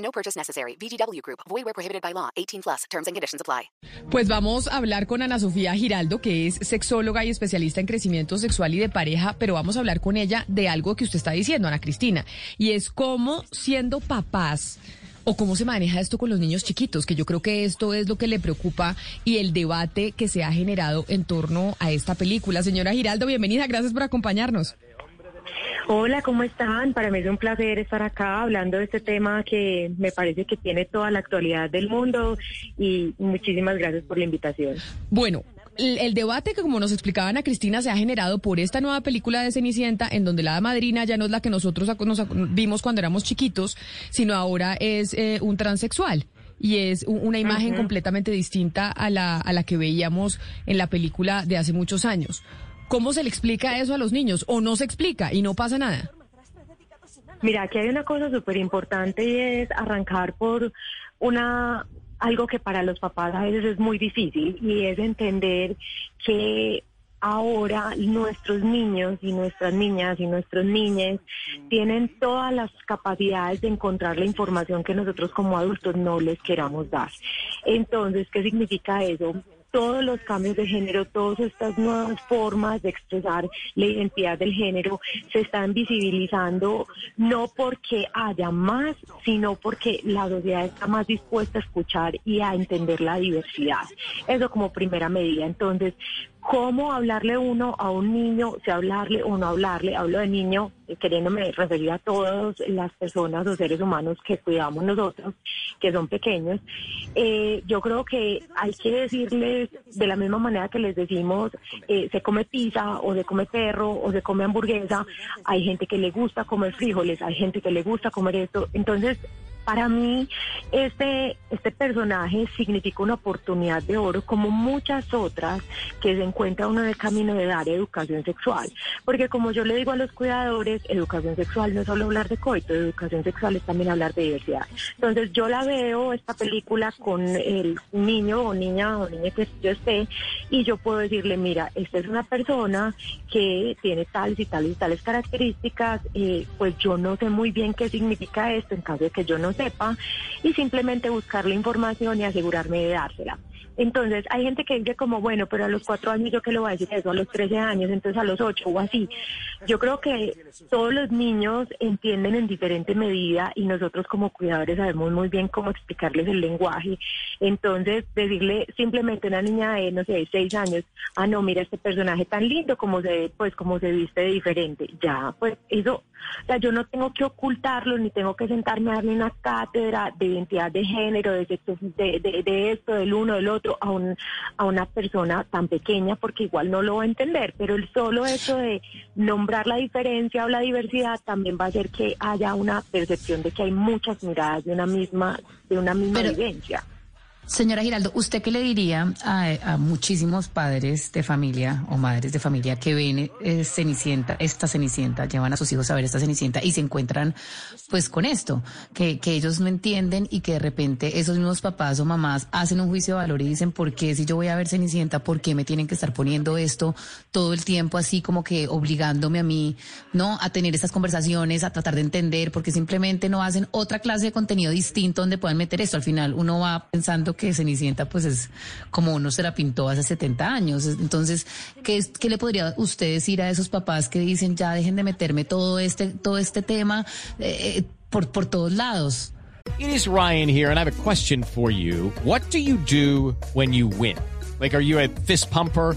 No purchase necessary. VGW Group. Void where prohibited by law. 18 plus. Terms and conditions apply. Pues vamos a hablar con Ana Sofía Giraldo, que es sexóloga y especialista en crecimiento sexual y de pareja, pero vamos a hablar con ella de algo que usted está diciendo, Ana Cristina, y es cómo siendo papás o cómo se maneja esto con los niños chiquitos, que yo creo que esto es lo que le preocupa y el debate que se ha generado en torno a esta película. Señora Giraldo, bienvenida, gracias por acompañarnos. Hola, ¿cómo están? Para mí es un placer estar acá hablando de este tema que me parece que tiene toda la actualidad del mundo y muchísimas gracias por la invitación. Bueno, el, debate que como nos explicaban a Cristina se ha generado por esta nueva película de Cenicienta en donde la madrina ya no es la que nosotros nos vimos cuando éramos chiquitos, sino ahora es eh, un transexual. Y es una imagen completamente distinta a la, a la que veíamos en la película de hace muchos años. ¿Cómo se le explica eso a los niños? ¿O no se explica y no pasa nada? Mira, aquí hay una cosa súper importante y es arrancar por una algo que para los papás a veces es muy difícil y es entender que ahora nuestros niños y nuestras niñas y nuestros niños tienen todas las capacidades de encontrar la información que nosotros como adultos no les queramos dar. Entonces, ¿qué significa eso? Todos los cambios de género, todas estas nuevas formas de expresar la identidad del género se están visibilizando no porque haya más, sino porque la sociedad está más dispuesta a escuchar y a entender la diversidad. Eso como primera medida. Entonces, ¿cómo hablarle uno a un niño? Si hablarle o no hablarle, hablo de niño eh, queriéndome referir a todas las personas o seres humanos que cuidamos nosotros, que son pequeños. Eh, yo creo que hay que decirles de la misma manera que les decimos eh, se come pizza o se come perro o se come hamburguesa, hay gente que le gusta comer frijoles, hay gente que le gusta comer esto. Entonces, para mí, este, este personaje significa una oportunidad de oro, como muchas otras que se encuentra uno en el camino de dar educación sexual. Porque como yo le digo a los cuidadores, educación sexual no es solo hablar de coito, educación sexual es también hablar de diversidad. Entonces yo la veo, esta película, con el niño o niña o niña que yo esté, y yo puedo decirle, mira, esta es una persona que tiene tales y tales y tales características, eh, pues yo no sé muy bien qué significa esto en caso de que yo no sepa, y simplemente buscar la información y asegurarme de dársela. Entonces, hay gente que dice como, bueno, pero a los cuatro años yo que le voy a decir eso, a los trece años, entonces a los ocho o así. Yo creo que todos los niños entienden en diferente medida y nosotros como cuidadores sabemos muy bien cómo explicarles el lenguaje. Entonces, decirle simplemente a una niña de, no sé, seis años, ah, no, mira este personaje tan lindo, como se, pues, como se viste de diferente. Ya, pues, eso, o sea, yo no tengo que ocultarlo, ni tengo que sentarme a darle una cátedra de identidad de género, de, sexo, de esto, del uno, del otro, a, un, a una persona tan pequeña, porque igual no lo va a entender. Pero el solo hecho de nombrar la diferencia o la diversidad también va a hacer que haya una percepción de que hay muchas miradas de una misma, de una misma Pero- vivencia. Señora Giraldo, ¿usted qué le diría a, muchísimos padres de familia o madres de familia que ven eh, Cenicienta, esta Cenicienta, llevan a sus hijos a ver esta Cenicienta y se encuentran pues con esto, que, que ellos no entienden y que de repente esos mismos papás o mamás hacen un juicio de valor y dicen, ¿por qué si yo voy a ver Cenicienta, por qué me tienen que estar poniendo esto todo el tiempo así como que obligándome a mí, ¿no? A tener estas conversaciones, a tratar de entender, porque simplemente no hacen otra clase de contenido distinto donde puedan meter esto. Al final uno va pensando que Cenicienta pues es como uno se la pintó hace 70 años. Entonces, ¿qué, qué le podría usted decir a esos papás que dicen ya dejen de meterme todo este, todo este tema eh, por, por todos lados? It is Ryan here, and I have a question for you. What do you do when you win? Like, are you a fist pumper?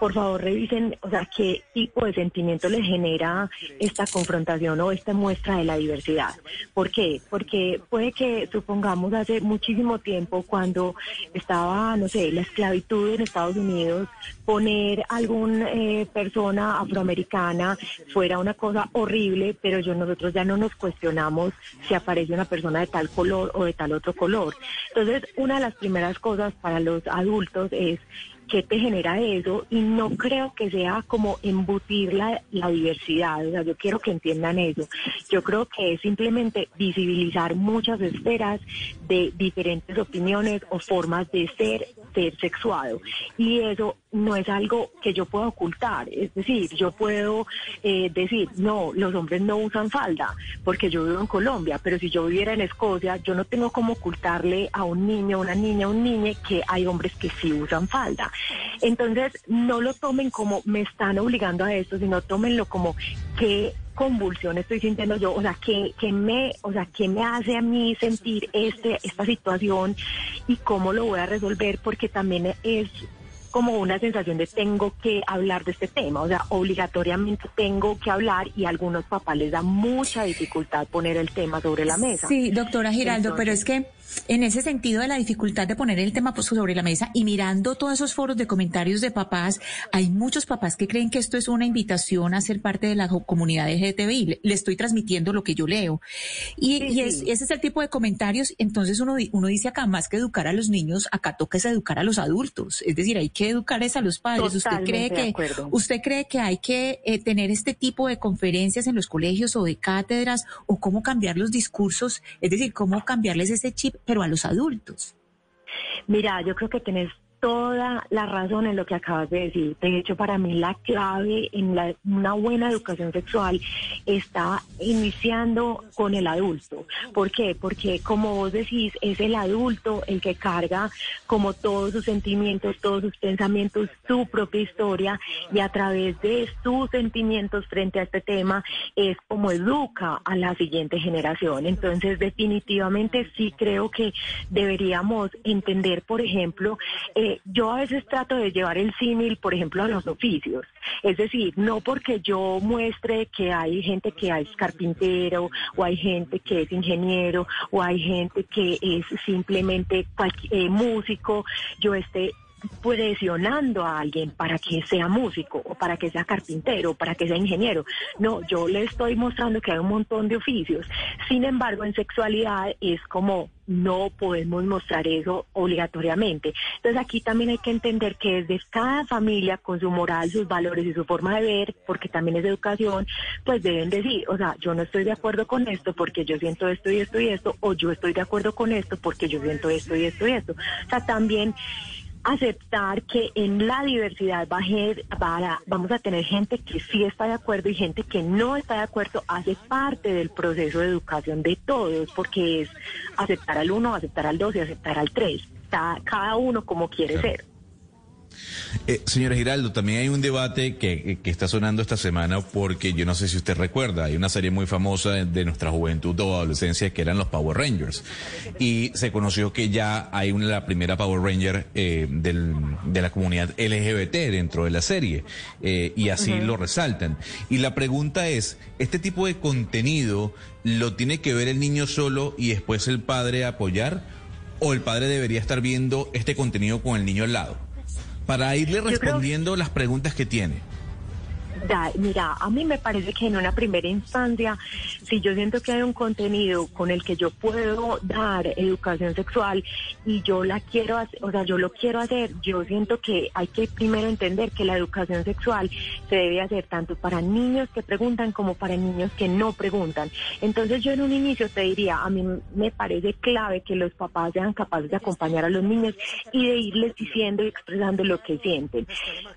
por favor revisen, o sea, qué tipo de sentimiento les genera esta confrontación o esta muestra de la diversidad. ¿Por qué? Porque puede que, supongamos, hace muchísimo tiempo, cuando estaba, no sé, la esclavitud en Estados Unidos, poner alguna persona afroamericana fuera una cosa horrible, pero yo nosotros ya no nos cuestionamos si aparece una persona de tal color o de tal otro color. Entonces, una de las primeras cosas para los adultos es qué te genera eso y no creo que sea como embutir la, la, diversidad, o sea, yo quiero que entiendan eso. Yo creo que es simplemente visibilizar muchas esferas de diferentes opiniones o formas de ser, ser sexuado. Y eso no es algo que yo pueda ocultar, es decir, yo puedo eh, decir, no, los hombres no usan falda, porque yo vivo en Colombia, pero si yo viviera en Escocia, yo no tengo como ocultarle a un niño, una niña, un niño que hay hombres que sí usan falda. Entonces, no lo tomen como me están obligando a esto, sino tómenlo como que convulsión estoy sintiendo yo, o sea, que, que me, o sea, que me hace a mí sentir este, esta situación y cómo lo voy a resolver, porque también es como una sensación de tengo que hablar de este tema, o sea, obligatoriamente tengo que hablar y a algunos papás les da mucha dificultad poner el tema sobre la mesa. Sí, doctora Giraldo, Entonces, pero es que en ese sentido de la dificultad de poner el tema sobre la mesa y mirando todos esos foros de comentarios de papás, hay muchos papás que creen que esto es una invitación a ser parte de la comunidad LGTBI. Le, le estoy transmitiendo lo que yo leo. Y, sí, y es, sí. ese es el tipo de comentarios. Entonces uno, uno dice acá, más que educar a los niños, acá toca es educar a los adultos. Es decir, hay que educar es a los padres. Totalmente ¿Usted cree que, usted cree que hay que eh, tener este tipo de conferencias en los colegios o de cátedras o cómo cambiar los discursos? Es decir, cómo cambiarles ese chip pero a los adultos. Mira, yo creo que tenés toda la razón en lo que acabas de decir. De hecho, para mí la clave en la, una buena educación sexual está iniciando con el adulto. ¿Por qué? Porque como vos decís, es el adulto el que carga como todos sus sentimientos, todos sus pensamientos, su propia historia y a través de sus sentimientos frente a este tema es como educa a la siguiente generación. Entonces, definitivamente sí creo que deberíamos entender, por ejemplo, eh, yo a veces trato de llevar el símil, por ejemplo, a los oficios. Es decir, no porque yo muestre que hay gente que es carpintero, o hay gente que es ingeniero, o hay gente que es simplemente eh, músico, yo esté presionando a alguien para que sea músico o para que sea carpintero o para que sea ingeniero. No, yo le estoy mostrando que hay un montón de oficios. Sin embargo, en sexualidad es como no podemos mostrar eso obligatoriamente. Entonces aquí también hay que entender que desde cada familia, con su moral, sus valores y su forma de ver, porque también es educación, pues deben decir, o sea, yo no estoy de acuerdo con esto porque yo siento esto y esto y esto, o yo estoy de acuerdo con esto porque yo siento esto y esto y esto. O sea, también aceptar que en la diversidad va a, vamos a tener gente que sí está de acuerdo y gente que no está de acuerdo, hace parte del proceso de educación de todos, porque es aceptar al uno, aceptar al dos y aceptar al tres, está cada uno como quiere claro. ser. Eh, señora Giraldo, también hay un debate que, que, está sonando esta semana porque yo no sé si usted recuerda, hay una serie muy famosa de nuestra juventud o adolescencia que eran los Power Rangers. Y se conoció que ya hay una, la primera Power Ranger eh, del, de la comunidad LGBT dentro de la serie. Eh, y así uh -huh. lo resaltan. Y la pregunta es, ¿este tipo de contenido lo tiene que ver el niño solo y después el padre apoyar? ¿O el padre debería estar viendo este contenido con el niño al lado? Para irle respondiendo creo... las preguntas que tiene. Da- mira, a mí me parece que en una primera instancia, si yo siento que hay un contenido con el que yo puedo dar educación sexual y yo la quiero o sea, yo lo quiero hacer, yo siento que hay que primero entender que la educación sexual se debe hacer tanto para niños que preguntan como para niños que no preguntan. Entonces yo en un inicio te diría, a mí me parece clave que los papás sean capaces de acompañar a los niños y de irles diciendo y expresando lo que sienten.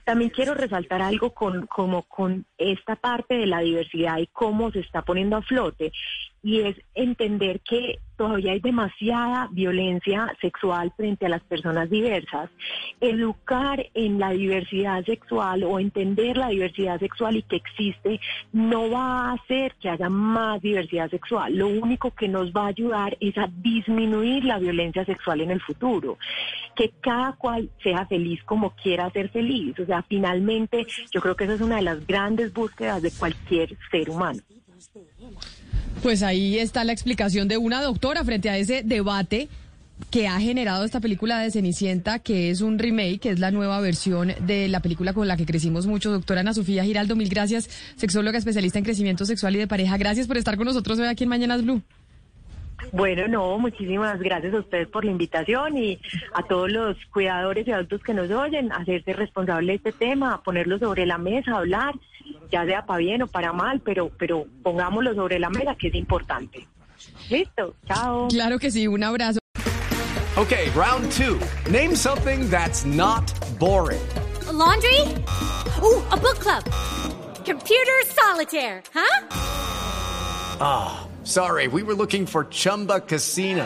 También quiero resaltar algo con, como con esta parte de la diversidad y cómo se está poniendo a flote y es entender que todavía hay demasiada violencia sexual frente a las personas diversas. Educar en la diversidad sexual o entender la diversidad sexual y que existe no va a hacer que haya más diversidad sexual. Lo único que nos va a ayudar es a disminuir la violencia sexual en el futuro. Que cada cual sea feliz como quiera ser feliz. O sea, finalmente yo creo que esa es una de las grandes búsquedas de cualquier ser humano. Pues ahí está la explicación de una doctora frente a ese debate que ha generado esta película de Cenicienta, que es un remake, que es la nueva versión de la película con la que crecimos mucho. Doctora Ana Sofía Giraldo, mil gracias, sexóloga especialista en crecimiento sexual y de pareja. Gracias por estar con nosotros hoy aquí en Mañanas Blue. Bueno, no, muchísimas gracias a ustedes por la invitación y a todos los cuidadores y adultos que nos oyen, hacerse responsable de este tema, ponerlo sobre la mesa, hablar, ya sea para bien o para mal, pero, pero pongámoslo sobre la mesa, que es importante. Listo, chao. Claro que sí, un abrazo. Okay, round two. Name something that's not boring. A laundry? Ooh, a book club. Computer solitaire, huh? Ah, sorry, we were looking for Chumba Casino.